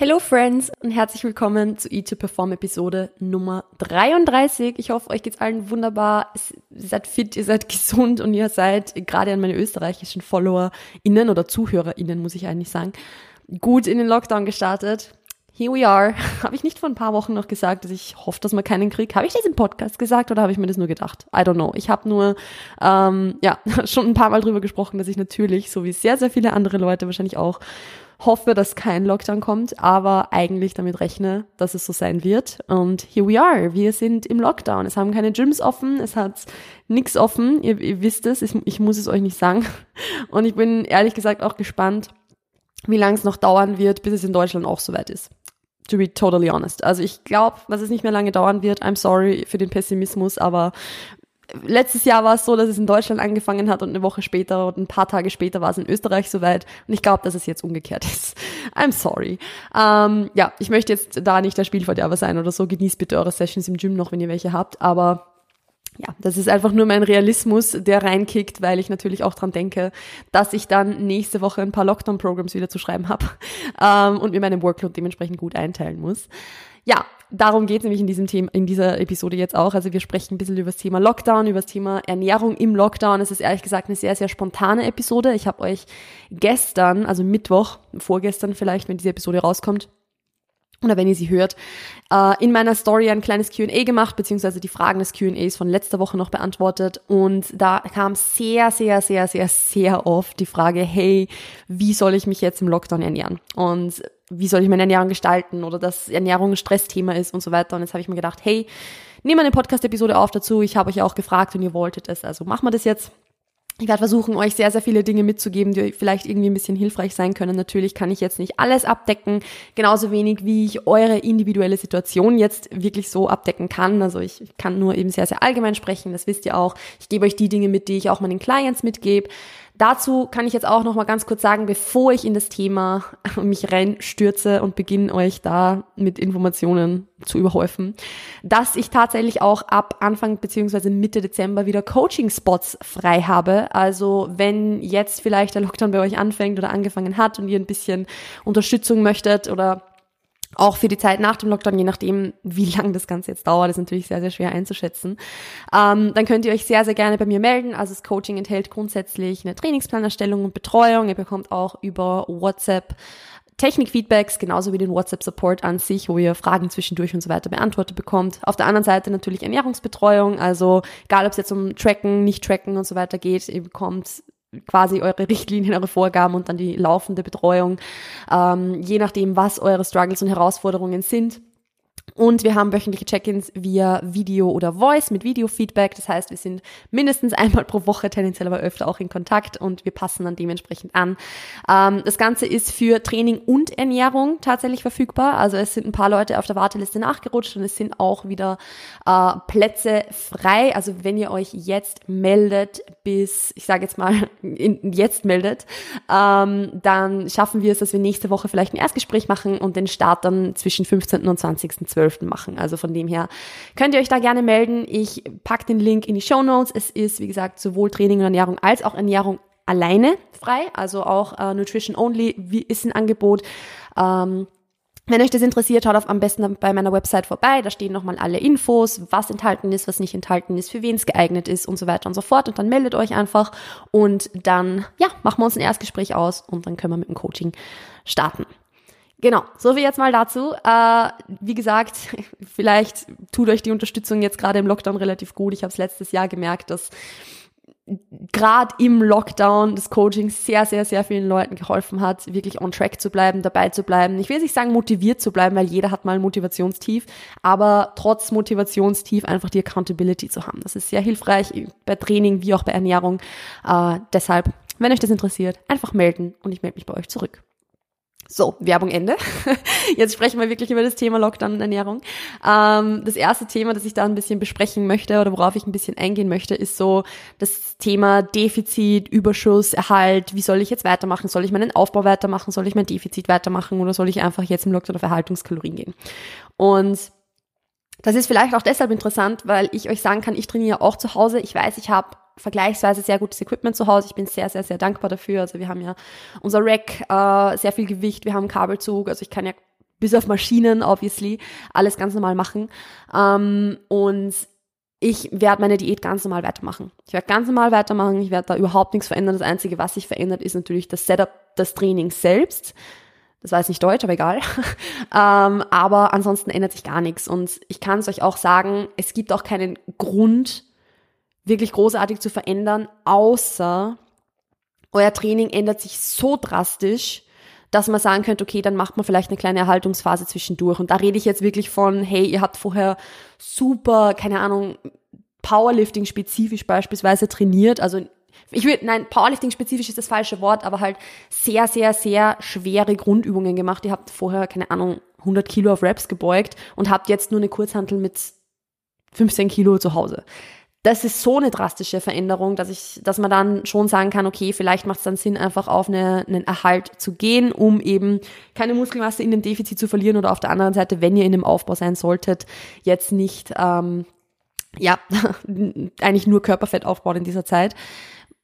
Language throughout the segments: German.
Hello Friends und herzlich willkommen zu E2 Perform Episode Nummer 33. Ich hoffe, euch geht's allen wunderbar. Ihr seid fit, ihr seid gesund und ihr seid gerade an meine österreichischen FollowerInnen oder ZuhörerInnen, muss ich eigentlich sagen, gut in den Lockdown gestartet. Here we are. Habe ich nicht vor ein paar Wochen noch gesagt, dass ich hoffe, dass wir keinen Krieg. Habe ich das im Podcast gesagt oder habe ich mir das nur gedacht? I don't know. Ich habe nur ähm, ja schon ein paar Mal drüber gesprochen, dass ich natürlich, so wie sehr, sehr viele andere Leute wahrscheinlich auch, hoffe, dass kein Lockdown kommt, aber eigentlich damit rechne, dass es so sein wird. Und here we are. Wir sind im Lockdown. Es haben keine Gyms offen, es hat nichts offen. Ihr, ihr wisst es, ich, ich muss es euch nicht sagen. Und ich bin ehrlich gesagt auch gespannt, wie lange es noch dauern wird, bis es in Deutschland auch soweit ist. To be totally honest. Also ich glaube, dass es nicht mehr lange dauern wird. I'm sorry für den Pessimismus, aber letztes Jahr war es so, dass es in Deutschland angefangen hat und eine Woche später und ein paar Tage später war es in Österreich soweit. Und ich glaube, dass es jetzt umgekehrt ist. I'm sorry. Ähm, ja, ich möchte jetzt da nicht der Spielverderber sein oder so. Genießt bitte eure Sessions im Gym noch, wenn ihr welche habt. Aber ja, das ist einfach nur mein Realismus, der reinkickt, weil ich natürlich auch dran denke, dass ich dann nächste Woche ein paar Lockdown-Programs wieder zu schreiben habe ähm, und mir meinen Workload dementsprechend gut einteilen muss. Ja, darum geht es nämlich in diesem Thema, in dieser Episode jetzt auch. Also wir sprechen ein bisschen über das Thema Lockdown, über das Thema Ernährung im Lockdown. Es ist ehrlich gesagt eine sehr, sehr spontane Episode. Ich habe euch gestern, also Mittwoch, vorgestern vielleicht, wenn diese Episode rauskommt, oder wenn ihr sie hört, äh, in meiner Story ein kleines Q&A gemacht, beziehungsweise die Fragen des Q&As von letzter Woche noch beantwortet. Und da kam sehr, sehr, sehr, sehr, sehr oft die Frage, hey, wie soll ich mich jetzt im Lockdown ernähren? Und wie soll ich meine Ernährung gestalten? Oder dass Ernährung ein Stressthema ist und so weiter. Und jetzt habe ich mir gedacht, hey, nehme eine Podcast-Episode auf dazu. Ich habe euch ja auch gefragt und ihr wolltet es. Also machen wir das jetzt. Ich werde versuchen, euch sehr, sehr viele Dinge mitzugeben, die vielleicht irgendwie ein bisschen hilfreich sein können. Natürlich kann ich jetzt nicht alles abdecken, genauso wenig wie ich eure individuelle Situation jetzt wirklich so abdecken kann. Also ich kann nur eben sehr, sehr allgemein sprechen, das wisst ihr auch. Ich gebe euch die Dinge mit, die ich auch meinen Clients mitgebe. Dazu kann ich jetzt auch noch mal ganz kurz sagen, bevor ich in das Thema mich reinstürze und beginne euch da mit Informationen zu überhäufen, dass ich tatsächlich auch ab Anfang beziehungsweise Mitte Dezember wieder Coaching-Spots frei habe. Also wenn jetzt vielleicht der Lockdown bei euch anfängt oder angefangen hat und ihr ein bisschen Unterstützung möchtet oder auch für die Zeit nach dem Lockdown, je nachdem, wie lang das Ganze jetzt dauert, ist natürlich sehr, sehr schwer einzuschätzen. Ähm, dann könnt ihr euch sehr, sehr gerne bei mir melden. Also das Coaching enthält grundsätzlich eine Trainingsplanerstellung und Betreuung. Ihr bekommt auch über WhatsApp Technikfeedbacks, genauso wie den WhatsApp-Support an sich, wo ihr Fragen zwischendurch und so weiter beantwortet bekommt. Auf der anderen Seite natürlich Ernährungsbetreuung, also egal ob es jetzt um Tracken, Nicht-Tracken und so weiter geht, ihr bekommt quasi eure Richtlinien, eure Vorgaben und dann die laufende Betreuung, ähm, je nachdem, was eure Struggles und Herausforderungen sind. Und wir haben wöchentliche Check-ins via Video oder Voice mit Video-Feedback. Das heißt, wir sind mindestens einmal pro Woche, tendenziell aber öfter auch in Kontakt und wir passen dann dementsprechend an. Ähm, das Ganze ist für Training und Ernährung tatsächlich verfügbar. Also es sind ein paar Leute auf der Warteliste nachgerutscht und es sind auch wieder äh, Plätze frei. Also wenn ihr euch jetzt meldet bis, ich sage jetzt mal, in, jetzt meldet, ähm, dann schaffen wir es, dass wir nächste Woche vielleicht ein Erstgespräch machen und den Start dann zwischen 15. und 20. 12. machen. Also von dem her könnt ihr euch da gerne melden. Ich packe den Link in die Show Notes. Es ist, wie gesagt, sowohl Training und Ernährung als auch Ernährung alleine frei. Also auch äh, Nutrition Only wie, ist ein Angebot. Ähm, wenn euch das interessiert, schaut auf am besten bei meiner Website vorbei. Da stehen nochmal alle Infos, was enthalten ist, was nicht enthalten ist, für wen es geeignet ist und so weiter und so fort. Und dann meldet euch einfach und dann, ja, machen wir uns ein Erstgespräch aus und dann können wir mit dem Coaching starten. Genau, so viel jetzt mal dazu. Äh, wie gesagt, vielleicht tut euch die Unterstützung jetzt gerade im Lockdown relativ gut. Ich habe es letztes Jahr gemerkt, dass gerade im Lockdown das Coaching sehr, sehr, sehr vielen Leuten geholfen hat, wirklich on track zu bleiben, dabei zu bleiben. Ich will nicht sagen motiviert zu bleiben, weil jeder hat mal ein Motivationstief, aber trotz Motivationstief einfach die Accountability zu haben. Das ist sehr hilfreich bei Training wie auch bei Ernährung. Äh, deshalb, wenn euch das interessiert, einfach melden und ich melde mich bei euch zurück. So, Werbung Ende. Jetzt sprechen wir wirklich über das Thema Lockdown und Ernährung. Ähm, das erste Thema, das ich da ein bisschen besprechen möchte oder worauf ich ein bisschen eingehen möchte, ist so das Thema Defizit, Überschuss, Erhalt. Wie soll ich jetzt weitermachen? Soll ich meinen Aufbau weitermachen? Soll ich mein Defizit weitermachen? Oder soll ich einfach jetzt im Lockdown auf Erhaltungskalorien gehen? Und das ist vielleicht auch deshalb interessant, weil ich euch sagen kann, ich trainiere auch zu Hause. Ich weiß, ich habe vergleichsweise sehr gutes Equipment zu Hause. Ich bin sehr, sehr, sehr dankbar dafür. Also wir haben ja unser Rack, äh, sehr viel Gewicht, wir haben Kabelzug. Also ich kann ja bis auf Maschinen, obviously, alles ganz normal machen. Ähm, und ich werde meine Diät ganz normal weitermachen. Ich werde ganz normal weitermachen, ich werde da überhaupt nichts verändern. Das Einzige, was sich verändert, ist natürlich das Setup des Trainings selbst. Das weiß nicht Deutsch, aber egal. ähm, aber ansonsten ändert sich gar nichts. Und ich kann es euch auch sagen, es gibt auch keinen Grund, wirklich großartig zu verändern, außer euer Training ändert sich so drastisch, dass man sagen könnte, okay, dann macht man vielleicht eine kleine Erhaltungsphase zwischendurch. Und da rede ich jetzt wirklich von, hey, ihr habt vorher super, keine Ahnung, Powerlifting spezifisch beispielsweise trainiert. Also ich würde, nein, Powerlifting spezifisch ist das falsche Wort, aber halt sehr, sehr, sehr schwere Grundübungen gemacht. Ihr habt vorher, keine Ahnung, 100 Kilo auf Reps gebeugt und habt jetzt nur eine Kurzhantel mit 15 Kilo zu Hause das ist so eine drastische Veränderung, dass ich, dass man dann schon sagen kann, okay, vielleicht macht es dann Sinn, einfach auf eine, einen Erhalt zu gehen, um eben keine Muskelmasse in dem Defizit zu verlieren oder auf der anderen Seite, wenn ihr in dem Aufbau sein solltet, jetzt nicht, ähm, ja, eigentlich nur Körperfett aufbaut in dieser Zeit.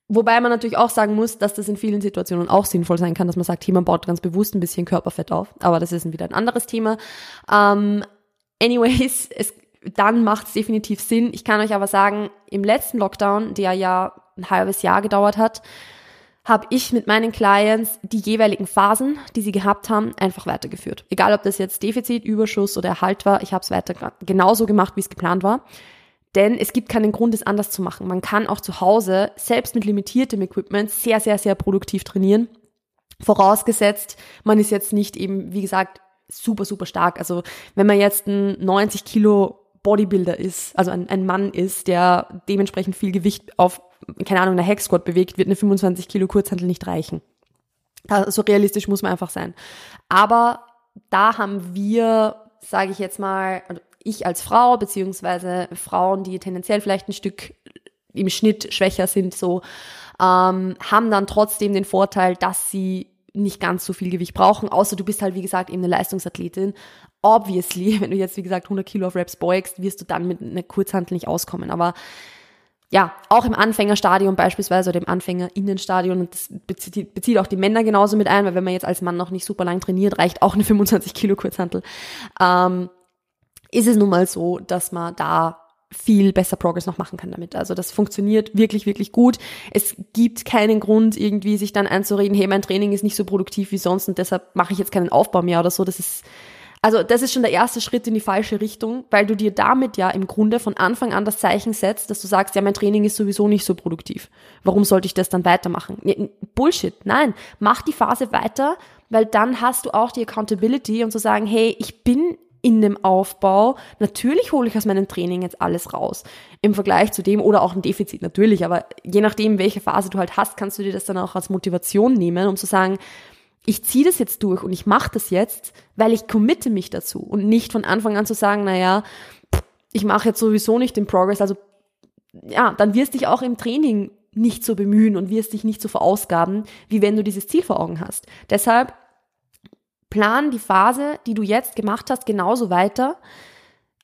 Wobei man natürlich auch sagen muss, dass das in vielen Situationen auch sinnvoll sein kann, dass man sagt, hey, man baut ganz bewusst ein bisschen Körperfett auf. Aber das ist wieder ein anderes Thema. Ähm, anyways, es dann macht es definitiv Sinn. Ich kann euch aber sagen, im letzten Lockdown, der ja ein halbes Jahr gedauert hat, habe ich mit meinen Clients die jeweiligen Phasen, die sie gehabt haben, einfach weitergeführt. Egal, ob das jetzt Defizit, Überschuss oder Erhalt war, ich habe es weiter genauso gemacht, wie es geplant war. Denn es gibt keinen Grund, es anders zu machen. Man kann auch zu Hause, selbst mit limitiertem Equipment, sehr, sehr, sehr produktiv trainieren. Vorausgesetzt, man ist jetzt nicht eben, wie gesagt, super, super stark. Also wenn man jetzt ein 90 Kilo Bodybuilder ist, also ein, ein Mann ist, der dementsprechend viel Gewicht auf, keine Ahnung, einer Hexquad bewegt, wird eine 25 Kilo Kurzhantel nicht reichen. So realistisch muss man einfach sein. Aber da haben wir, sage ich jetzt mal, also ich als Frau, beziehungsweise Frauen, die tendenziell vielleicht ein Stück im Schnitt schwächer sind, so, ähm, haben dann trotzdem den Vorteil, dass sie nicht ganz so viel Gewicht brauchen, außer du bist halt, wie gesagt, eben eine Leistungsathletin. Obviously, wenn du jetzt, wie gesagt, 100 Kilo auf Reps beugst, wirst du dann mit einer Kurzhantel nicht auskommen. Aber ja, auch im Anfängerstadion beispielsweise oder im Anfängerinnenstadion, und das bezieht, bezieht auch die Männer genauso mit ein, weil wenn man jetzt als Mann noch nicht super lang trainiert, reicht auch eine 25 Kilo Kurzhantel. Ähm, ist es nun mal so, dass man da viel besser Progress noch machen kann damit. Also das funktioniert wirklich, wirklich gut. Es gibt keinen Grund, irgendwie sich dann einzureden, hey, mein Training ist nicht so produktiv wie sonst und deshalb mache ich jetzt keinen Aufbau mehr oder so. Das ist, also das ist schon der erste Schritt in die falsche Richtung, weil du dir damit ja im Grunde von Anfang an das Zeichen setzt, dass du sagst, ja, mein Training ist sowieso nicht so produktiv. Warum sollte ich das dann weitermachen? Bullshit. Nein, mach die Phase weiter, weil dann hast du auch die Accountability, um zu sagen, hey, ich bin in dem Aufbau. Natürlich hole ich aus meinem Training jetzt alles raus im Vergleich zu dem oder auch ein Defizit natürlich, aber je nachdem, welche Phase du halt hast, kannst du dir das dann auch als Motivation nehmen, um zu sagen, ich ziehe das jetzt durch und ich mache das jetzt, weil ich committe mich dazu und nicht von Anfang an zu sagen, naja, ich mache jetzt sowieso nicht den Progress, also ja, dann wirst dich auch im Training nicht so bemühen und wirst dich nicht so verausgaben, wie wenn du dieses Ziel vor Augen hast. Deshalb plan die Phase, die du jetzt gemacht hast, genauso weiter,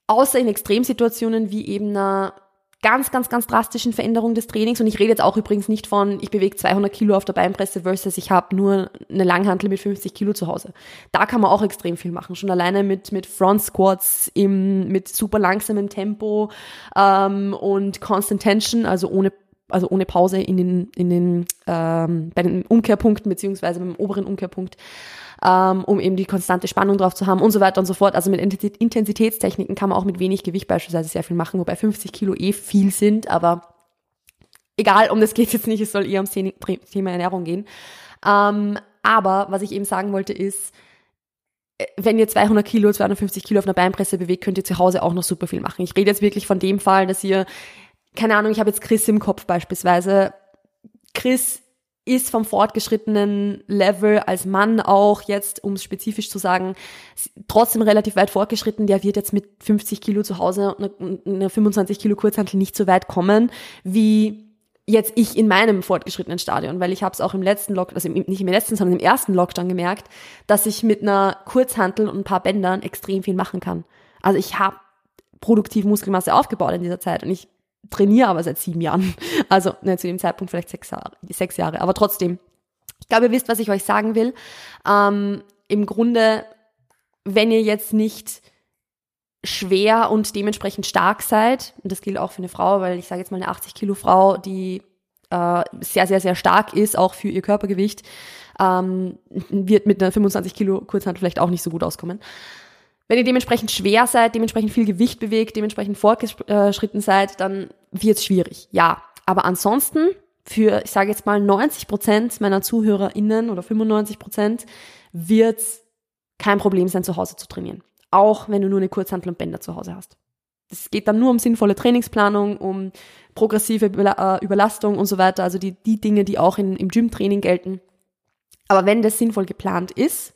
außer in Extremsituationen wie eben einer ganz, ganz, ganz drastischen Veränderung des Trainings. Und ich rede jetzt auch übrigens nicht von, ich bewege 200 Kilo auf der Beinpresse versus ich habe nur eine Langhantel mit 50 Kilo zu Hause. Da kann man auch extrem viel machen. Schon alleine mit, mit Front Squats im, mit super langsamem Tempo ähm, und Constant Tension, also ohne also ohne Pause in den, in den ähm, bei den Umkehrpunkten beziehungsweise beim oberen Umkehrpunkt ähm, um eben die konstante Spannung drauf zu haben und so weiter und so fort. Also mit Intensitätstechniken kann man auch mit wenig Gewicht beispielsweise sehr viel machen, wobei 50 Kilo eh viel sind, aber egal, um das geht jetzt nicht, es soll eher ums Thema Ernährung gehen. Ähm, aber was ich eben sagen wollte ist, äh, wenn ihr 200 Kilo, 250 Kilo auf einer Beinpresse bewegt, könnt ihr zu Hause auch noch super viel machen. Ich rede jetzt wirklich von dem Fall, dass ihr, keine Ahnung, ich habe jetzt Chris im Kopf beispielsweise. Chris ist vom fortgeschrittenen Level als Mann auch jetzt, um es spezifisch zu sagen, trotzdem relativ weit fortgeschritten. Der wird jetzt mit 50 Kilo zu Hause und einer 25 Kilo Kurzhantel nicht so weit kommen, wie jetzt ich in meinem fortgeschrittenen Stadion, weil ich habe es auch im letzten Lockdown, also nicht im letzten, sondern im ersten Lockdown gemerkt, dass ich mit einer Kurzhantel und ein paar Bändern extrem viel machen kann. Also ich habe produktiv Muskelmasse aufgebaut in dieser Zeit und ich trainiere aber seit sieben Jahren. Also ne, zu dem Zeitpunkt vielleicht sechs Jahre, sechs Jahre. Aber trotzdem, ich glaube, ihr wisst, was ich euch sagen will. Ähm, Im Grunde wenn ihr jetzt nicht schwer und dementsprechend stark seid, und das gilt auch für eine Frau, weil ich sage jetzt mal eine 80 Kilo Frau, die äh, sehr, sehr, sehr stark ist, auch für ihr Körpergewicht, ähm, wird mit einer 25 Kilo Kurzhand vielleicht auch nicht so gut auskommen. Wenn ihr dementsprechend schwer seid, dementsprechend viel Gewicht bewegt, dementsprechend fortgeschritten seid, dann wird es schwierig. Ja, aber ansonsten für, ich sage jetzt mal 90 Prozent meiner ZuhörerInnen oder 95 Prozent wird kein Problem sein, zu Hause zu trainieren. Auch wenn du nur eine Kurzhantel und Bänder zu Hause hast. Es geht dann nur um sinnvolle Trainingsplanung, um progressive äh, Überlastung und so weiter, also die, die Dinge, die auch in, im Gym-Training gelten. Aber wenn das sinnvoll geplant ist,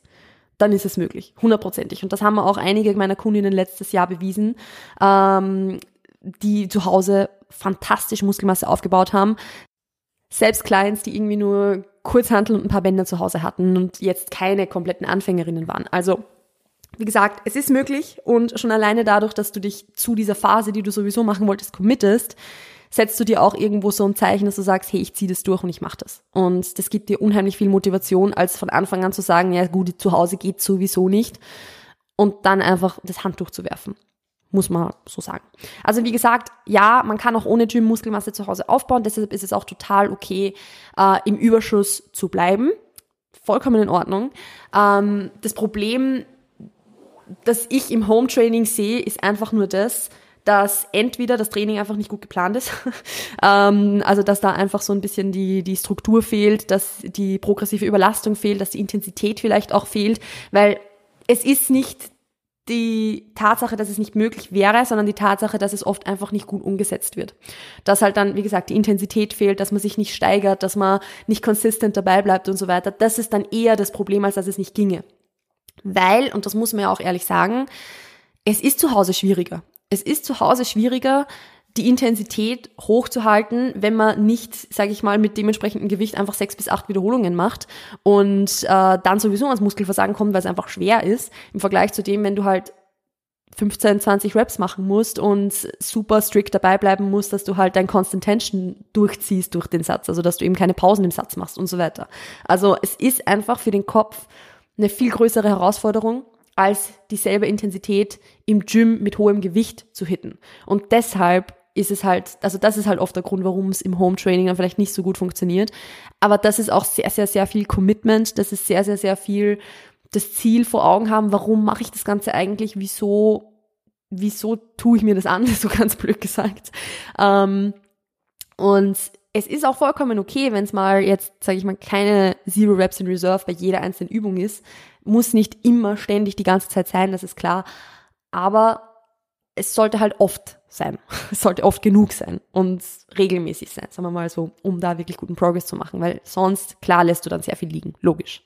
dann ist es möglich, hundertprozentig. Und das haben auch einige meiner Kundinnen letztes Jahr bewiesen, ähm, die zu Hause fantastisch Muskelmasse aufgebaut haben. Selbst Clients, die irgendwie nur Kurzhantel und ein paar Bänder zu Hause hatten und jetzt keine kompletten Anfängerinnen waren. Also wie gesagt, es ist möglich und schon alleine dadurch, dass du dich zu dieser Phase, die du sowieso machen wolltest, committest, setzt du dir auch irgendwo so ein Zeichen, dass du sagst, hey, ich ziehe das durch und ich mache das. Und das gibt dir unheimlich viel Motivation, als von Anfang an zu sagen, ja gut, zu Hause geht sowieso nicht und dann einfach das Handtuch zu werfen. Muss man so sagen. Also wie gesagt, ja, man kann auch ohne Gym Muskelmasse zu Hause aufbauen, deshalb ist es auch total okay, äh, im Überschuss zu bleiben. Vollkommen in Ordnung. Ähm, das Problem das ich im Home Training sehe, ist einfach nur das, dass entweder das Training einfach nicht gut geplant ist, ähm, also dass da einfach so ein bisschen die, die Struktur fehlt, dass die progressive Überlastung fehlt, dass die Intensität vielleicht auch fehlt, weil es ist nicht die Tatsache, dass es nicht möglich wäre, sondern die Tatsache, dass es oft einfach nicht gut umgesetzt wird. Dass halt dann, wie gesagt, die Intensität fehlt, dass man sich nicht steigert, dass man nicht konsistent dabei bleibt und so weiter. Das ist dann eher das Problem, als dass es nicht ginge. Weil, und das muss man ja auch ehrlich sagen, es ist zu Hause schwieriger. Es ist zu Hause schwieriger, die Intensität hochzuhalten, wenn man nicht, sage ich mal, mit dementsprechendem Gewicht einfach sechs bis acht Wiederholungen macht und äh, dann sowieso ans Muskelversagen kommt, weil es einfach schwer ist, im Vergleich zu dem, wenn du halt 15, 20 Reps machen musst und super strikt dabei bleiben musst, dass du halt dein Constant Tension durchziehst durch den Satz, also dass du eben keine Pausen im Satz machst und so weiter. Also es ist einfach für den Kopf eine viel größere Herausforderung, als dieselbe Intensität im Gym mit hohem Gewicht zu hitten. Und deshalb ist es halt, also das ist halt oft der Grund, warum es im Home Training dann vielleicht nicht so gut funktioniert. Aber das ist auch sehr, sehr, sehr viel Commitment. Das ist sehr, sehr, sehr viel das Ziel vor Augen haben. Warum mache ich das Ganze eigentlich? Wieso, wieso tue ich mir das an? So ganz blöd gesagt. Ähm, und es ist auch vollkommen okay, wenn es mal jetzt, sage ich mal, keine Zero Reps in Reserve bei jeder einzelnen Übung ist. Muss nicht immer ständig die ganze Zeit sein, das ist klar. Aber es sollte halt oft sein. Es sollte oft genug sein und regelmäßig sein, sagen wir mal so, um da wirklich guten Progress zu machen, weil sonst, klar, lässt du dann sehr viel liegen, logisch.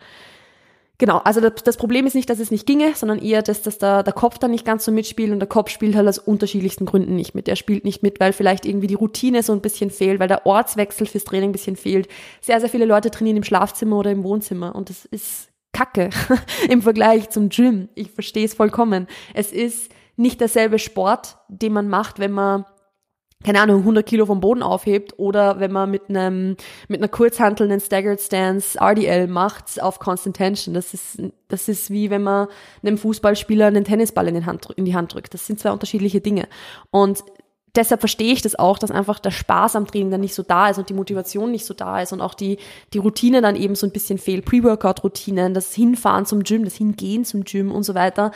Genau, also das, das, Problem ist nicht, dass es nicht ginge, sondern eher, dass, dass da der Kopf dann nicht ganz so mitspielt und der Kopf spielt halt aus unterschiedlichsten Gründen nicht mit. Er spielt nicht mit, weil vielleicht irgendwie die Routine so ein bisschen fehlt, weil der Ortswechsel fürs Training ein bisschen fehlt. Sehr, sehr viele Leute trainieren im Schlafzimmer oder im Wohnzimmer und das ist Kacke im Vergleich zum Gym. Ich verstehe es vollkommen. Es ist nicht derselbe Sport, den man macht, wenn man keine Ahnung, 100 Kilo vom Boden aufhebt oder wenn man mit einem, mit einer Kurzhantel einen Staggered Stance RDL macht auf Constant Tension. Das ist, das ist wie wenn man einem Fußballspieler einen Tennisball in, den Hand, in die Hand drückt. Das sind zwei unterschiedliche Dinge. Und deshalb verstehe ich das auch, dass einfach der Spaß am Training dann nicht so da ist und die Motivation nicht so da ist und auch die, die Routine dann eben so ein bisschen fehlt. Pre-Workout-Routinen, das Hinfahren zum Gym, das Hingehen zum Gym und so weiter.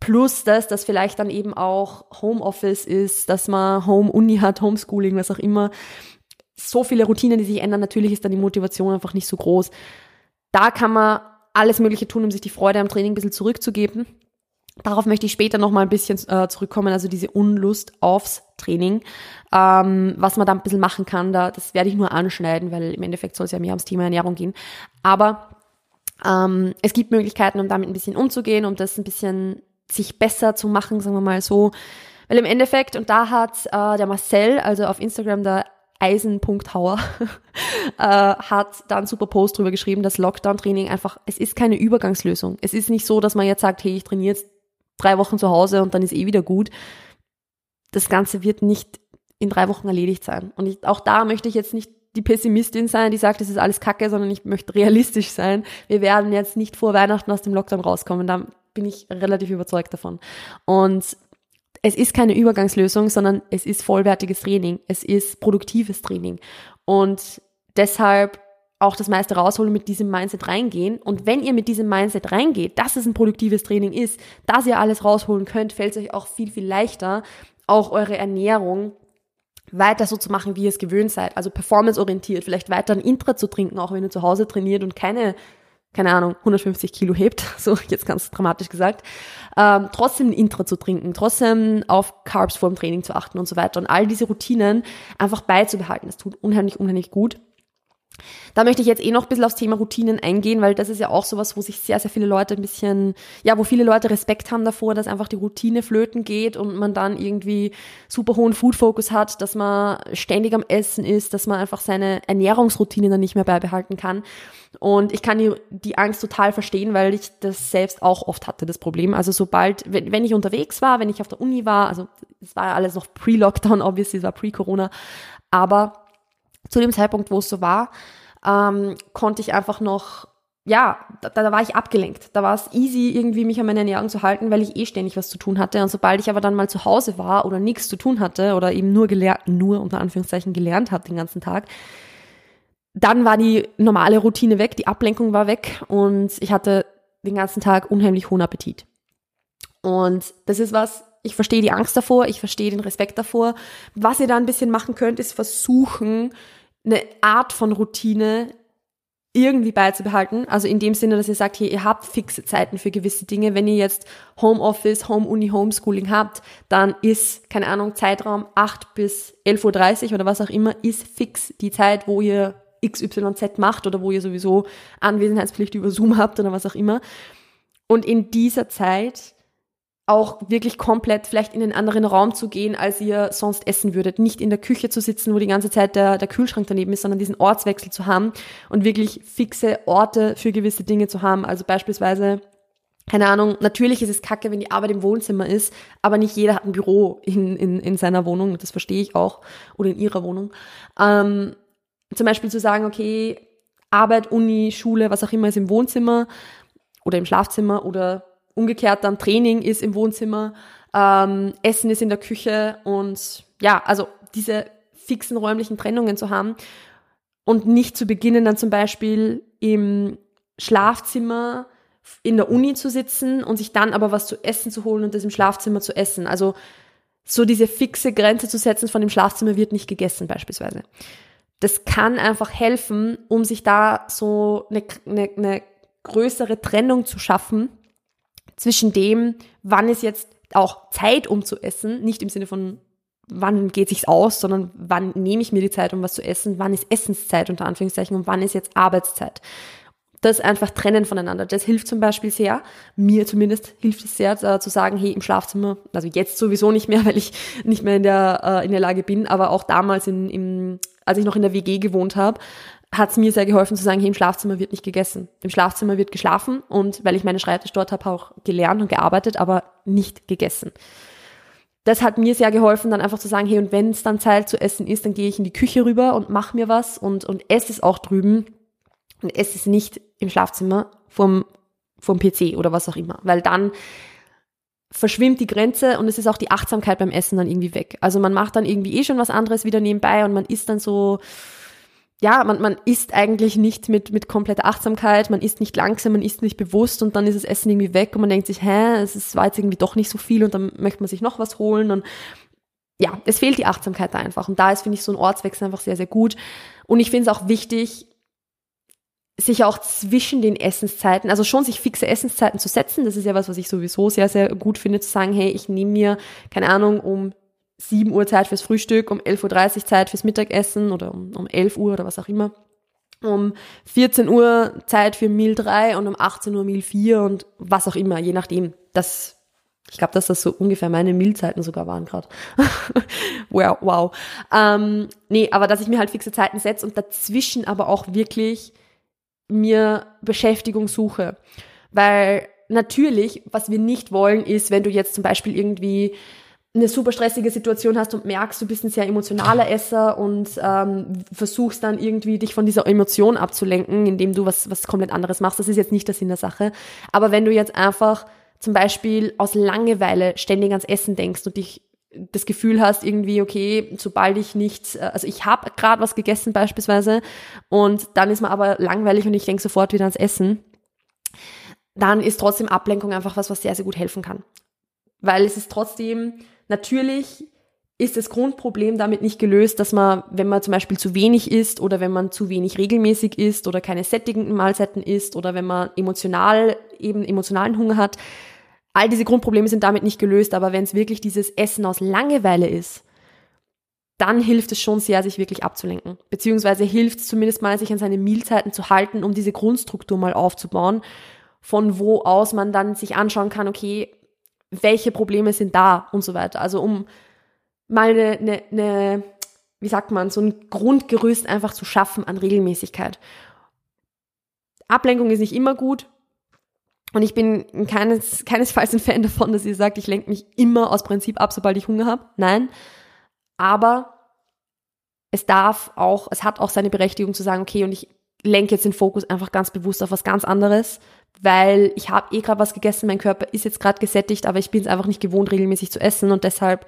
Plus das, dass vielleicht dann eben auch Homeoffice ist, dass man Home-Uni hat, Homeschooling, was auch immer. So viele Routinen, die sich ändern. Natürlich ist dann die Motivation einfach nicht so groß. Da kann man alles Mögliche tun, um sich die Freude am Training ein bisschen zurückzugeben. Darauf möchte ich später nochmal ein bisschen äh, zurückkommen, also diese Unlust aufs Training. Ähm, was man da ein bisschen machen kann, da, das werde ich nur anschneiden, weil im Endeffekt soll es ja mehr ums Thema Ernährung gehen. Aber ähm, es gibt Möglichkeiten, um damit ein bisschen umzugehen, um das ein bisschen sich besser zu machen, sagen wir mal so. Weil im Endeffekt, und da hat äh, der Marcel, also auf Instagram der Eisen.hauer, äh, hat da einen super Post drüber geschrieben, dass Lockdown-Training einfach, es ist keine Übergangslösung. Es ist nicht so, dass man jetzt sagt, hey, ich trainiere jetzt drei Wochen zu Hause und dann ist eh wieder gut. Das Ganze wird nicht in drei Wochen erledigt sein. Und ich, auch da möchte ich jetzt nicht die Pessimistin sein, die sagt, es ist alles Kacke, sondern ich möchte realistisch sein. Wir werden jetzt nicht vor Weihnachten aus dem Lockdown rauskommen. Da bin ich relativ überzeugt davon. Und es ist keine Übergangslösung, sondern es ist vollwertiges Training. Es ist produktives Training. Und deshalb auch das meiste rausholen mit diesem Mindset reingehen. Und wenn ihr mit diesem Mindset reingeht, dass es ein produktives Training ist, dass ihr alles rausholen könnt, fällt es euch auch viel, viel leichter, auch eure Ernährung weiter so zu machen, wie ihr es gewöhnt seid. Also performanceorientiert, vielleicht weiter ein Intra zu trinken, auch wenn ihr zu Hause trainiert und keine, keine Ahnung, 150 Kilo hebt, so jetzt ganz dramatisch gesagt. Ähm, trotzdem ein Intra zu trinken, trotzdem auf Carbs vor dem Training zu achten und so weiter und all diese Routinen einfach beizubehalten. Das tut unheimlich, unheimlich gut. Da möchte ich jetzt eh noch ein bisschen aufs Thema Routinen eingehen, weil das ist ja auch sowas, wo sich sehr, sehr viele Leute ein bisschen, ja, wo viele Leute Respekt haben davor, dass einfach die Routine flöten geht und man dann irgendwie super hohen Food-Focus hat, dass man ständig am Essen ist, dass man einfach seine Ernährungsroutine dann nicht mehr beibehalten kann. Und ich kann die, die Angst total verstehen, weil ich das selbst auch oft hatte, das Problem. Also sobald, wenn, wenn ich unterwegs war, wenn ich auf der Uni war, also es war ja alles noch pre-Lockdown, obviously, es war pre-Corona, aber zu dem Zeitpunkt, wo es so war, ähm, konnte ich einfach noch, ja, da, da war ich abgelenkt. Da war es easy, irgendwie mich an meine Ernährung zu halten, weil ich eh ständig was zu tun hatte. Und sobald ich aber dann mal zu Hause war oder nichts zu tun hatte oder eben nur gelernt, nur unter Anführungszeichen gelernt habe den ganzen Tag, dann war die normale Routine weg, die Ablenkung war weg und ich hatte den ganzen Tag unheimlich hohen Appetit. Und das ist was, ich verstehe die Angst davor, ich verstehe den Respekt davor. Was ihr da ein bisschen machen könnt, ist versuchen, eine Art von Routine irgendwie beizubehalten. Also in dem Sinne, dass ihr sagt, hey, ihr habt fixe Zeiten für gewisse Dinge. Wenn ihr jetzt Homeoffice, Home-Uni, Homeschooling habt, dann ist, keine Ahnung, Zeitraum 8 bis 11.30 Uhr oder was auch immer, ist fix die Zeit, wo ihr XYZ macht oder wo ihr sowieso Anwesenheitspflicht über Zoom habt oder was auch immer. Und in dieser Zeit auch wirklich komplett vielleicht in einen anderen Raum zu gehen, als ihr sonst essen würdet. Nicht in der Küche zu sitzen, wo die ganze Zeit der, der Kühlschrank daneben ist, sondern diesen Ortswechsel zu haben und wirklich fixe Orte für gewisse Dinge zu haben. Also beispielsweise, keine Ahnung, natürlich ist es kacke, wenn die Arbeit im Wohnzimmer ist, aber nicht jeder hat ein Büro in, in, in seiner Wohnung, das verstehe ich auch, oder in ihrer Wohnung. Ähm, zum Beispiel zu sagen, okay, Arbeit, Uni, Schule, was auch immer ist im Wohnzimmer oder im Schlafzimmer oder umgekehrt dann Training ist im Wohnzimmer, ähm, Essen ist in der Küche und ja, also diese fixen räumlichen Trennungen zu haben und nicht zu beginnen, dann zum Beispiel im Schlafzimmer in der Uni zu sitzen und sich dann aber was zu essen zu holen und das im Schlafzimmer zu essen. Also so diese fixe Grenze zu setzen, von dem Schlafzimmer wird nicht gegessen beispielsweise. Das kann einfach helfen, um sich da so eine, eine, eine größere Trennung zu schaffen zwischen dem, wann ist jetzt auch Zeit, um zu essen, nicht im Sinne von wann geht sich's aus, sondern wann nehme ich mir die Zeit, um was zu essen, wann ist Essenszeit unter Anführungszeichen und wann ist jetzt Arbeitszeit. Das einfach trennen voneinander. Das hilft zum Beispiel sehr, mir zumindest hilft es sehr, äh, zu sagen, hey, im Schlafzimmer, also jetzt sowieso nicht mehr, weil ich nicht mehr in der, äh, in der Lage bin, aber auch damals in, im, als ich noch in der WG gewohnt habe, hat es mir sehr geholfen zu sagen, hey, im Schlafzimmer wird nicht gegessen. Im Schlafzimmer wird geschlafen und weil ich meine Schreibtisch dort habe, auch gelernt und gearbeitet, aber nicht gegessen. Das hat mir sehr geholfen, dann einfach zu sagen, hey, und wenn es dann Zeit zu essen ist, dann gehe ich in die Küche rüber und mache mir was und, und esse es auch drüben und esse es nicht im Schlafzimmer vom, vom PC oder was auch immer, weil dann verschwimmt die Grenze und es ist auch die Achtsamkeit beim Essen dann irgendwie weg. Also man macht dann irgendwie eh schon was anderes wieder nebenbei und man isst dann so, ja, man, man isst eigentlich nicht mit, mit kompletter Achtsamkeit, man isst nicht langsam, man isst nicht bewusst und dann ist das Essen irgendwie weg und man denkt sich, hä, es ist, war jetzt irgendwie doch nicht so viel und dann möchte man sich noch was holen und ja, es fehlt die Achtsamkeit da einfach und da ist, finde ich, so ein Ortswechsel einfach sehr, sehr gut und ich finde es auch wichtig, sich auch zwischen den Essenszeiten, also schon sich fixe Essenszeiten zu setzen, das ist ja was, was ich sowieso sehr, sehr gut finde, zu sagen, hey, ich nehme mir, keine Ahnung, um 7 Uhr Zeit fürs Frühstück, um 11.30 Uhr Zeit fürs Mittagessen oder um, um 11 Uhr oder was auch immer. Um 14 Uhr Zeit für Meal 3 und um 18 Uhr Meal 4 und was auch immer, je nachdem. Das, ich glaube, dass das so ungefähr meine Mealzeiten sogar waren gerade. wow, wow. Ähm, nee, aber dass ich mir halt fixe Zeiten setze und dazwischen aber auch wirklich mir Beschäftigung suche. Weil natürlich, was wir nicht wollen, ist, wenn du jetzt zum Beispiel irgendwie eine super stressige Situation hast und merkst, du bist ein sehr emotionaler Esser und ähm, versuchst dann irgendwie dich von dieser Emotion abzulenken, indem du was, was komplett anderes machst. Das ist jetzt nicht der Sinn der Sache. Aber wenn du jetzt einfach zum Beispiel aus Langeweile ständig ans Essen denkst und dich das Gefühl hast, irgendwie, okay, sobald ich nichts, äh, also ich habe gerade was gegessen beispielsweise und dann ist man aber langweilig und ich denke sofort wieder ans Essen, dann ist trotzdem Ablenkung einfach was, was sehr, sehr gut helfen kann. Weil es ist trotzdem, natürlich ist das Grundproblem damit nicht gelöst, dass man, wenn man zum Beispiel zu wenig isst oder wenn man zu wenig regelmäßig isst oder keine sättigenden Mahlzeiten isst oder wenn man emotional eben emotionalen Hunger hat, all diese Grundprobleme sind damit nicht gelöst, aber wenn es wirklich dieses Essen aus Langeweile ist, dann hilft es schon sehr, sich wirklich abzulenken. Beziehungsweise hilft es zumindest mal, sich an seine Mehlzeiten zu halten, um diese Grundstruktur mal aufzubauen, von wo aus man dann sich anschauen kann, okay, welche Probleme sind da und so weiter. Also um mal eine, eine, eine, wie sagt man, so ein Grundgerüst einfach zu schaffen an Regelmäßigkeit. Ablenkung ist nicht immer gut. Und ich bin keines, keinesfalls ein Fan davon, dass ihr sagt, ich lenke mich immer aus Prinzip ab, sobald ich Hunger habe. Nein. Aber es darf auch, es hat auch seine Berechtigung zu sagen, okay, und ich lenke jetzt den Fokus einfach ganz bewusst auf was ganz anderes, weil ich habe eh gerade was gegessen, mein Körper ist jetzt gerade gesättigt, aber ich bin es einfach nicht gewohnt, regelmäßig zu essen und deshalb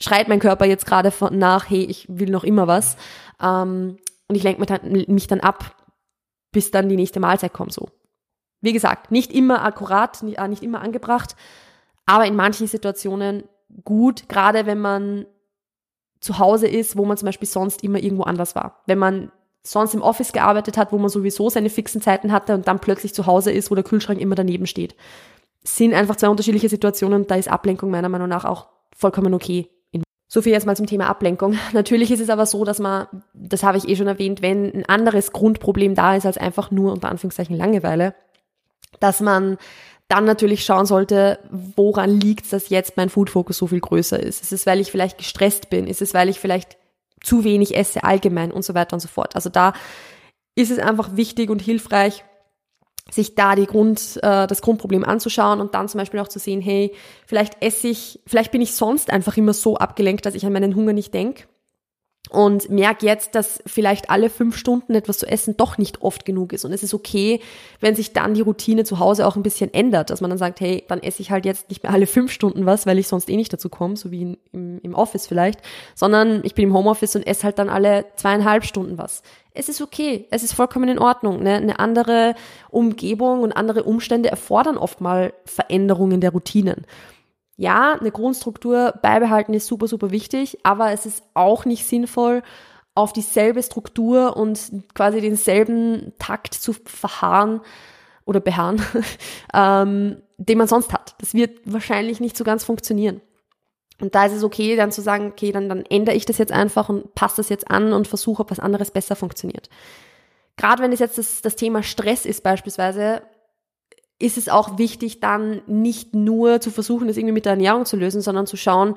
schreit mein Körper jetzt gerade nach, hey, ich will noch immer was. Ähm, und ich lenke mich dann, ab, bis dann die nächste Mahlzeit kommt, so. Wie gesagt, nicht immer akkurat, nicht, äh, nicht immer angebracht, aber in manchen Situationen gut, gerade wenn man zu Hause ist, wo man zum Beispiel sonst immer irgendwo anders war. Wenn man sonst im Office gearbeitet hat, wo man sowieso seine fixen Zeiten hatte und dann plötzlich zu Hause ist, wo der Kühlschrank immer daneben steht. Sind einfach zwei unterschiedliche Situationen da ist Ablenkung meiner Meinung nach auch vollkommen okay. So viel jetzt mal zum Thema Ablenkung. Natürlich ist es aber so, dass man, das habe ich eh schon erwähnt, wenn ein anderes Grundproblem da ist als einfach nur unter Anführungszeichen Langeweile, dass man dann natürlich schauen sollte, woran liegt es, dass jetzt mein Food Focus so viel größer ist. Ist es, weil ich vielleicht gestresst bin? Ist es, weil ich vielleicht zu wenig esse allgemein und so weiter und so fort. Also da ist es einfach wichtig und hilfreich, sich da die Grund, äh, das Grundproblem anzuschauen und dann zum Beispiel auch zu sehen, hey, vielleicht esse ich, vielleicht bin ich sonst einfach immer so abgelenkt, dass ich an meinen Hunger nicht denke und merke jetzt, dass vielleicht alle fünf Stunden etwas zu essen doch nicht oft genug ist. Und es ist okay, wenn sich dann die Routine zu Hause auch ein bisschen ändert, dass man dann sagt, hey, dann esse ich halt jetzt nicht mehr alle fünf Stunden was, weil ich sonst eh nicht dazu komme, so wie im, im Office vielleicht, sondern ich bin im Homeoffice und esse halt dann alle zweieinhalb Stunden was. Es ist okay, es ist vollkommen in Ordnung. Ne? Eine andere Umgebung und andere Umstände erfordern oft mal Veränderungen der Routinen ja, eine Grundstruktur beibehalten ist super, super wichtig, aber es ist auch nicht sinnvoll, auf dieselbe Struktur und quasi denselben Takt zu verharren oder beharren, ähm, den man sonst hat. Das wird wahrscheinlich nicht so ganz funktionieren. Und da ist es okay, dann zu sagen, okay, dann, dann ändere ich das jetzt einfach und passe das jetzt an und versuche, ob was anderes besser funktioniert. Gerade wenn es jetzt das, das Thema Stress ist beispielsweise, ist es auch wichtig, dann nicht nur zu versuchen, das irgendwie mit der Ernährung zu lösen, sondern zu schauen,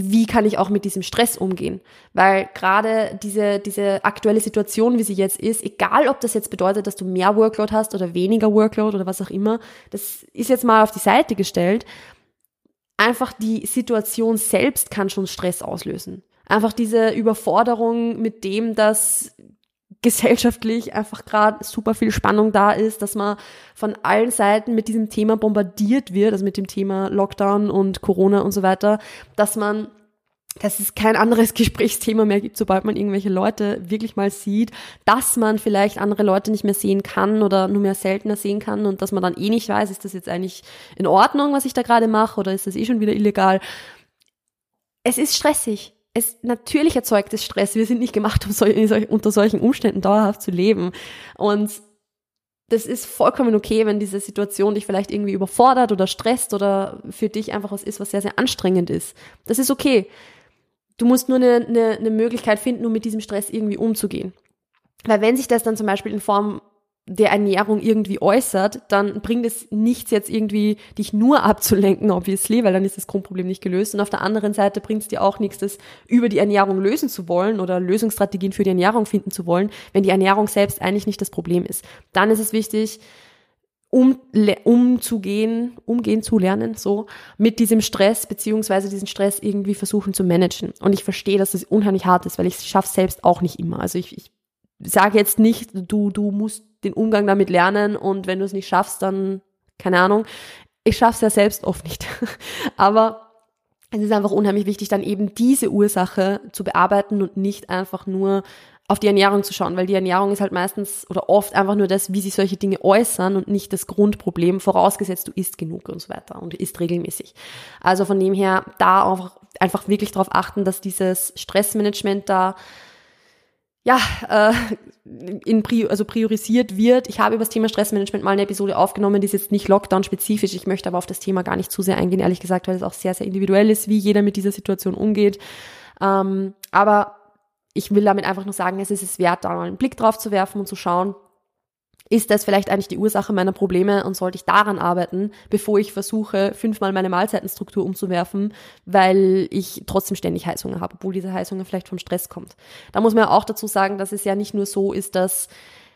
wie kann ich auch mit diesem Stress umgehen? Weil gerade diese, diese aktuelle Situation, wie sie jetzt ist, egal ob das jetzt bedeutet, dass du mehr Workload hast oder weniger Workload oder was auch immer, das ist jetzt mal auf die Seite gestellt. Einfach die Situation selbst kann schon Stress auslösen. Einfach diese Überforderung mit dem, dass gesellschaftlich einfach gerade super viel Spannung da ist, dass man von allen Seiten mit diesem Thema bombardiert wird, also mit dem Thema Lockdown und Corona und so weiter, dass man dass es kein anderes Gesprächsthema mehr gibt, sobald man irgendwelche Leute wirklich mal sieht, dass man vielleicht andere Leute nicht mehr sehen kann oder nur mehr seltener sehen kann und dass man dann eh nicht weiß, ist das jetzt eigentlich in Ordnung, was ich da gerade mache oder ist das eh schon wieder illegal. Es ist stressig es natürlich erzeugt es Stress. Wir sind nicht gemacht, um so, unter solchen Umständen dauerhaft zu leben. Und das ist vollkommen okay, wenn diese Situation dich vielleicht irgendwie überfordert oder stresst oder für dich einfach was ist, was sehr, sehr anstrengend ist. Das ist okay. Du musst nur eine, eine, eine Möglichkeit finden, um mit diesem Stress irgendwie umzugehen. Weil wenn sich das dann zum Beispiel in Form der Ernährung irgendwie äußert, dann bringt es nichts jetzt irgendwie, dich nur abzulenken, obviously, weil dann ist das Grundproblem nicht gelöst. Und auf der anderen Seite bringt es dir auch nichts, das über die Ernährung lösen zu wollen oder Lösungsstrategien für die Ernährung finden zu wollen, wenn die Ernährung selbst eigentlich nicht das Problem ist. Dann ist es wichtig, um, umzugehen, umgehen zu lernen, so, mit diesem Stress, beziehungsweise diesen Stress irgendwie versuchen zu managen. Und ich verstehe, dass das unheimlich hart ist, weil ich es schaffe selbst auch nicht immer. Also ich, ich sage jetzt nicht, du, du musst den Umgang damit lernen und wenn du es nicht schaffst, dann keine Ahnung. Ich schaffe es ja selbst oft nicht. Aber es ist einfach unheimlich wichtig, dann eben diese Ursache zu bearbeiten und nicht einfach nur auf die Ernährung zu schauen, weil die Ernährung ist halt meistens oder oft einfach nur das, wie sich solche Dinge äußern und nicht das Grundproblem, vorausgesetzt du isst genug und so weiter und isst regelmäßig. Also von dem her da auch einfach wirklich darauf achten, dass dieses Stressmanagement da ja, äh, in, also priorisiert wird. Ich habe über das Thema Stressmanagement mal eine Episode aufgenommen, die ist jetzt nicht Lockdown-spezifisch. Ich möchte aber auf das Thema gar nicht zu sehr eingehen, ehrlich gesagt, weil es auch sehr, sehr individuell ist, wie jeder mit dieser Situation umgeht. Ähm, aber ich will damit einfach nur sagen, es ist es wert, da mal einen Blick drauf zu werfen und zu schauen, ist das vielleicht eigentlich die Ursache meiner Probleme und sollte ich daran arbeiten, bevor ich versuche, fünfmal meine Mahlzeitenstruktur umzuwerfen, weil ich trotzdem ständig Heißhunger habe, obwohl diese Heißhunger vielleicht vom Stress kommt. Da muss man auch dazu sagen, dass es ja nicht nur so ist, dass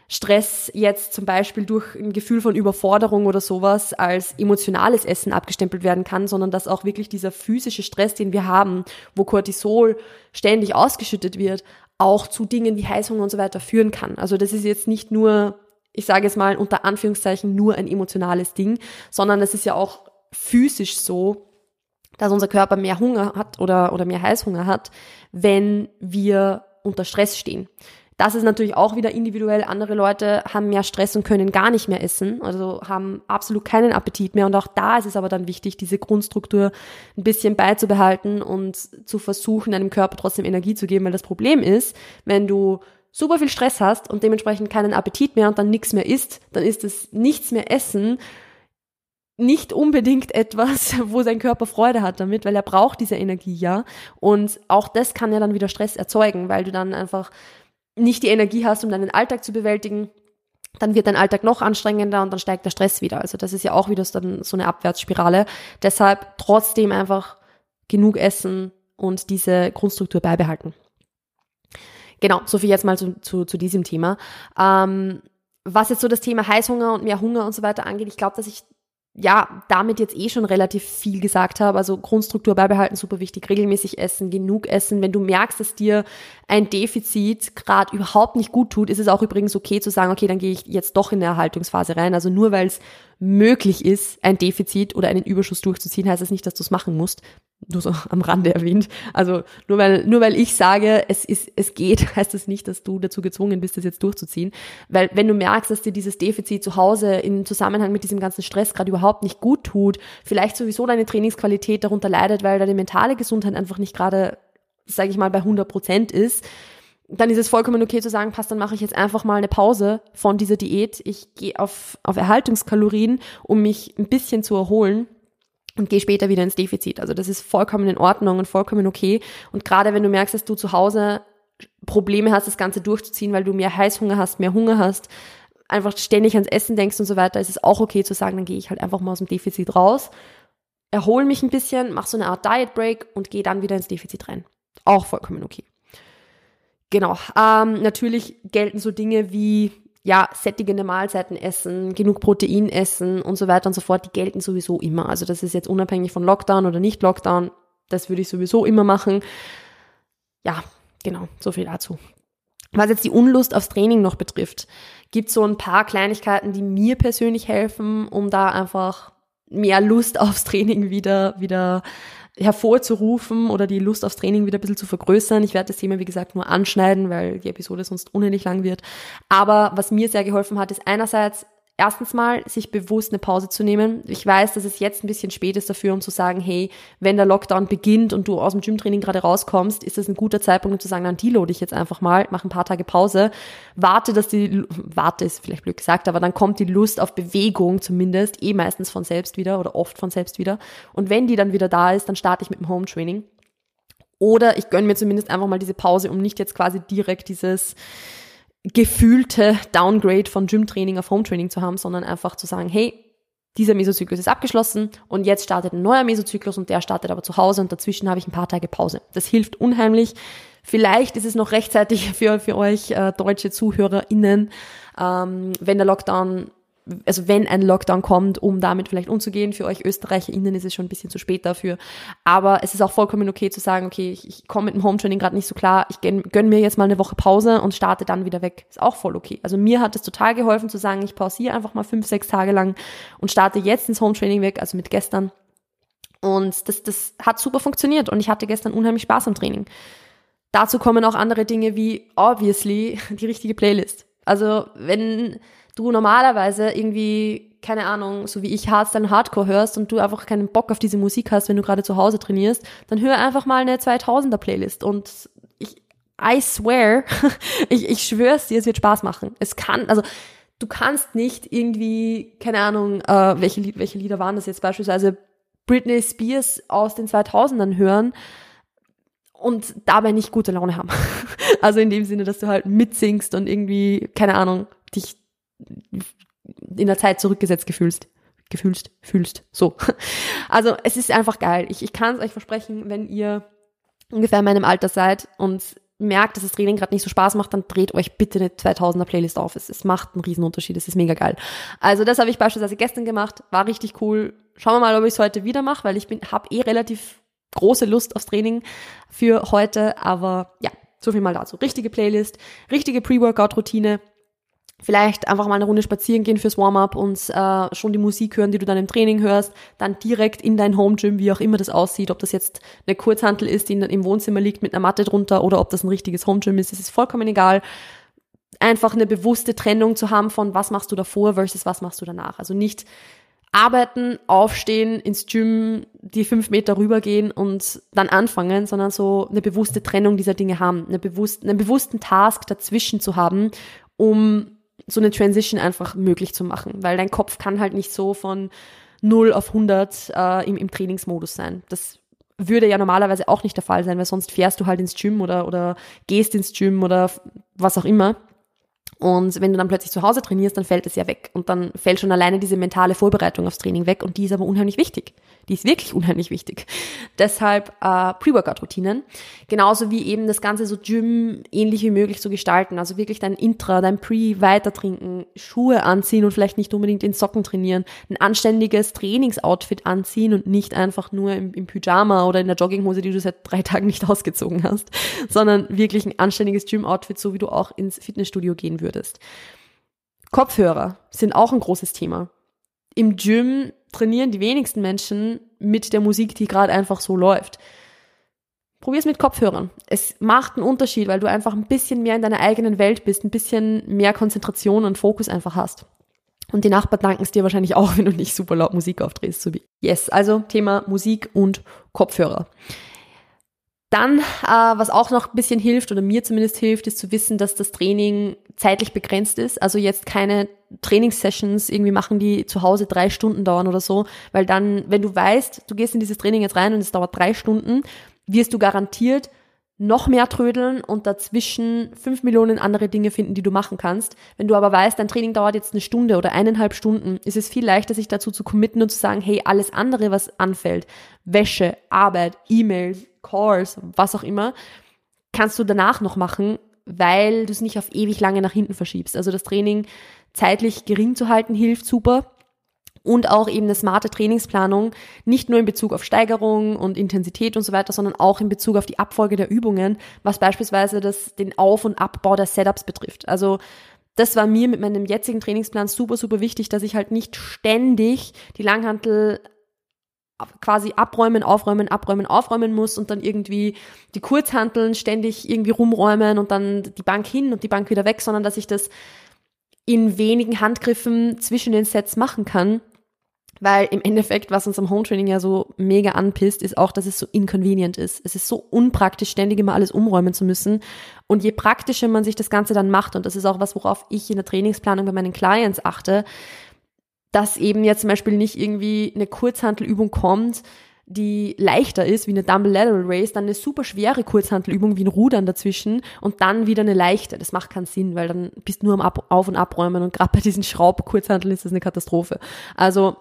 Stress jetzt zum Beispiel durch ein Gefühl von Überforderung oder sowas als emotionales Essen abgestempelt werden kann, sondern dass auch wirklich dieser physische Stress, den wir haben, wo Cortisol ständig ausgeschüttet wird, auch zu Dingen wie Heißhunger und so weiter führen kann. Also das ist jetzt nicht nur ich sage es mal unter Anführungszeichen, nur ein emotionales Ding, sondern es ist ja auch physisch so, dass unser Körper mehr Hunger hat oder, oder mehr Heißhunger hat, wenn wir unter Stress stehen. Das ist natürlich auch wieder individuell. Andere Leute haben mehr Stress und können gar nicht mehr essen, also haben absolut keinen Appetit mehr. Und auch da ist es aber dann wichtig, diese Grundstruktur ein bisschen beizubehalten und zu versuchen, deinem Körper trotzdem Energie zu geben. Weil das Problem ist, wenn du super viel Stress hast und dementsprechend keinen Appetit mehr und dann nichts mehr isst, dann ist es nichts mehr essen nicht unbedingt etwas, wo sein Körper Freude hat damit, weil er braucht diese Energie ja. Und auch das kann ja dann wieder Stress erzeugen, weil du dann einfach nicht die Energie hast, um deinen Alltag zu bewältigen. Dann wird dein Alltag noch anstrengender und dann steigt der Stress wieder. Also das ist ja auch wieder so eine Abwärtsspirale. Deshalb trotzdem einfach genug essen und diese Grundstruktur beibehalten. Genau, so viel jetzt mal zu, zu, zu diesem Thema. Ähm, was jetzt so das Thema Heißhunger und mehr Hunger und so weiter angeht, ich glaube, dass ich ja, damit jetzt eh schon relativ viel gesagt habe. Also Grundstruktur beibehalten, super wichtig, regelmäßig essen, genug essen. Wenn du merkst, dass dir ein Defizit gerade überhaupt nicht gut tut, ist es auch übrigens okay zu sagen, okay, dann gehe ich jetzt doch in eine Erhaltungsphase rein. Also nur weil es möglich ist, ein Defizit oder einen Überschuss durchzuziehen, heißt das nicht, dass du es machen musst nur so am Rande erwähnt. Also nur weil, nur weil ich sage, es ist, es geht, heißt das nicht, dass du dazu gezwungen bist, das jetzt durchzuziehen. Weil wenn du merkst, dass dir dieses Defizit zu Hause in Zusammenhang mit diesem ganzen Stress gerade überhaupt nicht gut tut, vielleicht sowieso deine Trainingsqualität darunter leidet, weil deine mentale Gesundheit einfach nicht gerade, sage ich mal, bei 100 Prozent ist, dann ist es vollkommen okay zu sagen, passt, dann mache ich jetzt einfach mal eine Pause von dieser Diät. Ich gehe auf, auf Erhaltungskalorien, um mich ein bisschen zu erholen und geh später wieder ins Defizit. Also das ist vollkommen in Ordnung und vollkommen okay. Und gerade wenn du merkst, dass du zu Hause Probleme hast, das Ganze durchzuziehen, weil du mehr Heißhunger hast, mehr Hunger hast, einfach ständig ans Essen denkst und so weiter, ist es auch okay zu sagen, dann gehe ich halt einfach mal aus dem Defizit raus, erhole mich ein bisschen, mach so eine Art Diet Break und gehe dann wieder ins Defizit rein. Auch vollkommen okay. Genau. Ähm, natürlich gelten so Dinge wie ja, sättigende Mahlzeiten essen, genug Protein essen und so weiter und so fort, die gelten sowieso immer. Also das ist jetzt unabhängig von Lockdown oder nicht Lockdown. Das würde ich sowieso immer machen. Ja, genau, so viel dazu. Was jetzt die Unlust aufs Training noch betrifft, gibt so ein paar Kleinigkeiten, die mir persönlich helfen, um da einfach mehr Lust aufs Training wieder, wieder hervorzurufen oder die Lust aufs Training wieder ein bisschen zu vergrößern. Ich werde das Thema, wie gesagt, nur anschneiden, weil die Episode sonst unendlich lang wird. Aber was mir sehr geholfen hat, ist einerseits erstens mal, sich bewusst eine Pause zu nehmen. Ich weiß, dass es jetzt ein bisschen spät ist dafür, um zu sagen, hey, wenn der Lockdown beginnt und du aus dem Gymtraining gerade rauskommst, ist das ein guter Zeitpunkt, um zu sagen, dann deload ich jetzt einfach mal, mach ein paar Tage Pause, warte, dass die, warte ist vielleicht blöd gesagt, aber dann kommt die Lust auf Bewegung zumindest, eh meistens von selbst wieder oder oft von selbst wieder. Und wenn die dann wieder da ist, dann starte ich mit dem Home Training. Oder ich gönne mir zumindest einfach mal diese Pause, um nicht jetzt quasi direkt dieses, gefühlte Downgrade von Gym-Training auf Home-Training zu haben, sondern einfach zu sagen, hey, dieser Mesozyklus ist abgeschlossen und jetzt startet ein neuer Mesozyklus und der startet aber zu Hause und dazwischen habe ich ein paar Tage Pause. Das hilft unheimlich. Vielleicht ist es noch rechtzeitig für, für euch äh, deutsche ZuhörerInnen, ähm, wenn der Lockdown also wenn ein Lockdown kommt, um damit vielleicht umzugehen. Für euch ÖsterreicherInnen ist es schon ein bisschen zu spät dafür. Aber es ist auch vollkommen okay zu sagen, okay, ich, ich komme mit dem Hometraining gerade nicht so klar, ich gönn, gönn mir jetzt mal eine Woche Pause und starte dann wieder weg. Ist auch voll okay. Also mir hat es total geholfen zu sagen, ich pausiere einfach mal fünf, sechs Tage lang und starte jetzt ins Hometraining weg, also mit gestern. Und das, das hat super funktioniert und ich hatte gestern unheimlich Spaß am Training. Dazu kommen auch andere Dinge wie obviously die richtige Playlist. Also wenn du normalerweise irgendwie, keine Ahnung, so wie ich Hardstyle Hardcore hörst und du einfach keinen Bock auf diese Musik hast, wenn du gerade zu Hause trainierst, dann hör einfach mal eine 2000er Playlist und ich, I swear, ich, ich schwör's dir, es wird Spaß machen. Es kann, also du kannst nicht irgendwie, keine Ahnung, äh, welche, welche Lieder waren das jetzt beispielsweise, Britney Spears aus den 2000ern hören und dabei nicht gute Laune haben. also in dem Sinne, dass du halt mitsingst und irgendwie, keine Ahnung, dich in der Zeit zurückgesetzt gefühlst. Gefühlst, fühlst. So. Also es ist einfach geil. Ich, ich kann es euch versprechen, wenn ihr ungefähr in meinem Alter seid und merkt, dass das Training gerade nicht so Spaß macht, dann dreht euch bitte eine 2000er Playlist auf. Es, es macht einen Riesenunterschied. Es ist mega geil. Also das habe ich beispielsweise gestern gemacht. War richtig cool. Schauen wir mal, ob ich es heute wieder mache, weil ich bin habe eh relativ große Lust aufs Training für heute. Aber ja, so viel mal dazu. Richtige Playlist, richtige Pre-Workout-Routine vielleicht einfach mal eine Runde spazieren gehen fürs Warm-up und äh, schon die Musik hören, die du dann im Training hörst, dann direkt in dein Home Gym, wie auch immer das aussieht, ob das jetzt eine Kurzhantel ist, die im Wohnzimmer liegt mit einer Matte drunter oder ob das ein richtiges Home Gym ist, das ist vollkommen egal. Einfach eine bewusste Trennung zu haben von was machst du davor versus was machst du danach. Also nicht arbeiten, aufstehen, ins Gym, die fünf Meter rübergehen und dann anfangen, sondern so eine bewusste Trennung dieser Dinge haben, eine bewusst, einen bewussten Task dazwischen zu haben, um so eine Transition einfach möglich zu machen, weil dein Kopf kann halt nicht so von 0 auf 100 äh, im, im Trainingsmodus sein. Das würde ja normalerweise auch nicht der Fall sein, weil sonst fährst du halt ins Gym oder, oder gehst ins Gym oder was auch immer. Und wenn du dann plötzlich zu Hause trainierst, dann fällt es ja weg. Und dann fällt schon alleine diese mentale Vorbereitung aufs Training weg. Und die ist aber unheimlich wichtig. Die ist wirklich unheimlich wichtig. Deshalb äh, Pre-Workout-Routinen. Genauso wie eben das Ganze so Gym ähnlich wie möglich zu gestalten. Also wirklich dein Intra, dein Pre weiter trinken, Schuhe anziehen und vielleicht nicht unbedingt in Socken trainieren. Ein anständiges Trainingsoutfit anziehen und nicht einfach nur im, im Pyjama oder in der Jogginghose, die du seit drei Tagen nicht ausgezogen hast. Sondern wirklich ein anständiges Gym-Outfit, so wie du auch ins Fitnessstudio gehen würdest. Kopfhörer sind auch ein großes Thema. Im Gym trainieren die wenigsten Menschen mit der Musik, die gerade einfach so läuft. Probier's mit Kopfhörern. Es macht einen Unterschied, weil du einfach ein bisschen mehr in deiner eigenen Welt bist, ein bisschen mehr Konzentration und Fokus einfach hast. Und die Nachbarn danken es dir wahrscheinlich auch, wenn du nicht super laut Musik aufdrehst, so wie yes. Also Thema Musik und Kopfhörer. Dann, äh, was auch noch ein bisschen hilft oder mir zumindest hilft, ist zu wissen, dass das Training zeitlich begrenzt ist. Also jetzt keine Trainingssessions irgendwie machen, die zu Hause drei Stunden dauern oder so, weil dann, wenn du weißt, du gehst in dieses Training jetzt rein und es dauert drei Stunden, wirst du garantiert noch mehr trödeln und dazwischen fünf Millionen andere Dinge finden, die du machen kannst. Wenn du aber weißt, dein Training dauert jetzt eine Stunde oder eineinhalb Stunden, ist es viel leichter, sich dazu zu committen und zu sagen, hey, alles andere, was anfällt, Wäsche, Arbeit, E-Mails, Calls, was auch immer, kannst du danach noch machen, weil du es nicht auf ewig lange nach hinten verschiebst. Also das Training zeitlich gering zu halten hilft super. Und auch eben eine smarte Trainingsplanung, nicht nur in Bezug auf Steigerung und Intensität und so weiter, sondern auch in Bezug auf die Abfolge der Übungen, was beispielsweise das, den Auf- und Abbau der Setups betrifft. Also das war mir mit meinem jetzigen Trainingsplan super, super wichtig, dass ich halt nicht ständig die Langhantel quasi abräumen, aufräumen, abräumen, aufräumen muss und dann irgendwie die Kurzhanteln ständig irgendwie rumräumen und dann die Bank hin und die Bank wieder weg, sondern dass ich das in wenigen Handgriffen zwischen den Sets machen kann. Weil im Endeffekt, was uns am Home-Training ja so mega anpisst, ist auch, dass es so inconvenient ist. Es ist so unpraktisch, ständig immer alles umräumen zu müssen. Und je praktischer man sich das Ganze dann macht, und das ist auch was, worauf ich in der Trainingsplanung bei meinen Clients achte, dass eben jetzt zum Beispiel nicht irgendwie eine Kurzhantelübung kommt, die leichter ist, wie eine Dumble Lateral Race, dann eine super schwere Kurzhantelübung wie ein Rudern dazwischen und dann wieder eine leichte. Das macht keinen Sinn, weil dann bist du nur am Ab Auf- und Abräumen und gerade bei diesen Schraubkurzhanteln ist das eine Katastrophe. Also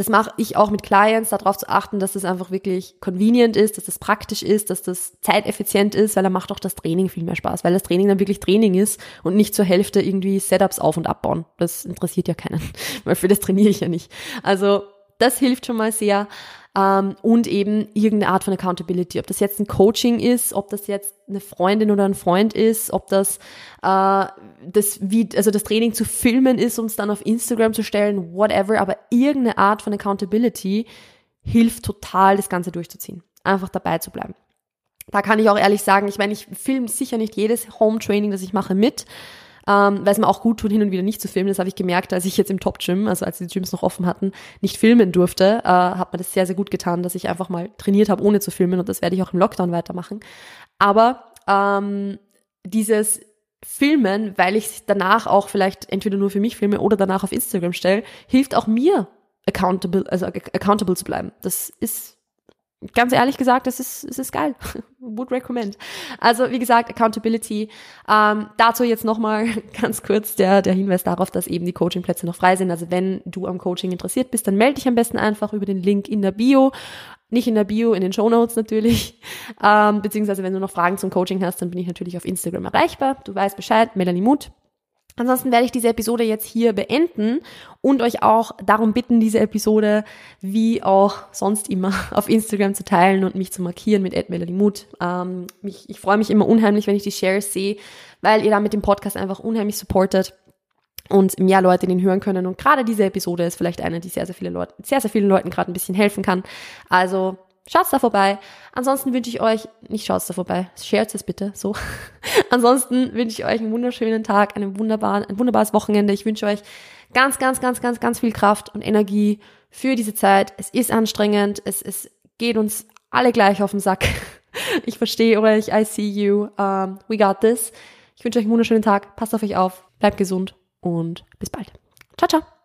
das mache ich auch mit Clients, darauf zu achten, dass das einfach wirklich convenient ist, dass das praktisch ist, dass das zeiteffizient ist, weil dann macht auch das Training viel mehr Spaß, weil das Training dann wirklich Training ist und nicht zur Hälfte irgendwie Setups auf und abbauen. Das interessiert ja keinen, weil für das trainiere ich ja nicht. Also das hilft schon mal sehr. Ähm, und eben irgendeine Art von Accountability. Ob das jetzt ein Coaching ist, ob das jetzt eine Freundin oder ein Freund ist, ob das äh, das wie also das Training zu filmen ist, um es dann auf Instagram zu stellen, whatever. Aber irgendeine Art von Accountability hilft total, das Ganze durchzuziehen. Einfach dabei zu bleiben. Da kann ich auch ehrlich sagen, ich meine, ich filme sicher nicht jedes Home Training, das ich mache, mit ähm, weil es mir auch gut tut, hin und wieder nicht zu filmen. Das habe ich gemerkt, als ich jetzt im Top-Gym, also als die Gyms noch offen hatten, nicht filmen durfte, äh, hat mir das sehr, sehr gut getan, dass ich einfach mal trainiert habe, ohne zu filmen und das werde ich auch im Lockdown weitermachen. Aber ähm, dieses Filmen, weil ich danach auch vielleicht entweder nur für mich filme oder danach auf Instagram stelle, hilft auch mir accountable, also accountable zu bleiben. Das ist ganz ehrlich gesagt, es ist, es ist geil. Would recommend. Also wie gesagt, Accountability. Ähm, dazu jetzt nochmal ganz kurz der, der Hinweis darauf, dass eben die Coachingplätze noch frei sind. Also wenn du am Coaching interessiert bist, dann melde dich am besten einfach über den Link in der Bio. Nicht in der Bio, in den Show Notes natürlich. Ähm, beziehungsweise wenn du noch Fragen zum Coaching hast, dann bin ich natürlich auf Instagram erreichbar. Du weißt Bescheid, Melanie Mut. Ansonsten werde ich diese Episode jetzt hier beenden und euch auch darum bitten, diese Episode wie auch sonst immer auf Instagram zu teilen und mich zu markieren mit Mut. Ähm, mich, ich freue mich immer unheimlich, wenn ich die Shares sehe, weil ihr da mit dem Podcast einfach unheimlich supportet und mehr Leute den hören können. Und gerade diese Episode ist vielleicht eine, die sehr, sehr viele Leute, sehr, sehr vielen Leuten gerade ein bisschen helfen kann. Also Schaut da vorbei. Ansonsten wünsche ich euch, nicht schaut da vorbei, shared es bitte, so. Ansonsten wünsche ich euch einen wunderschönen Tag, einen wunderbaren, ein wunderbares Wochenende. Ich wünsche euch ganz, ganz, ganz, ganz, ganz viel Kraft und Energie für diese Zeit. Es ist anstrengend, es, es geht uns alle gleich auf den Sack. Ich verstehe euch, I see you, um, we got this. Ich wünsche euch einen wunderschönen Tag, passt auf euch auf, bleibt gesund und bis bald. Ciao, ciao.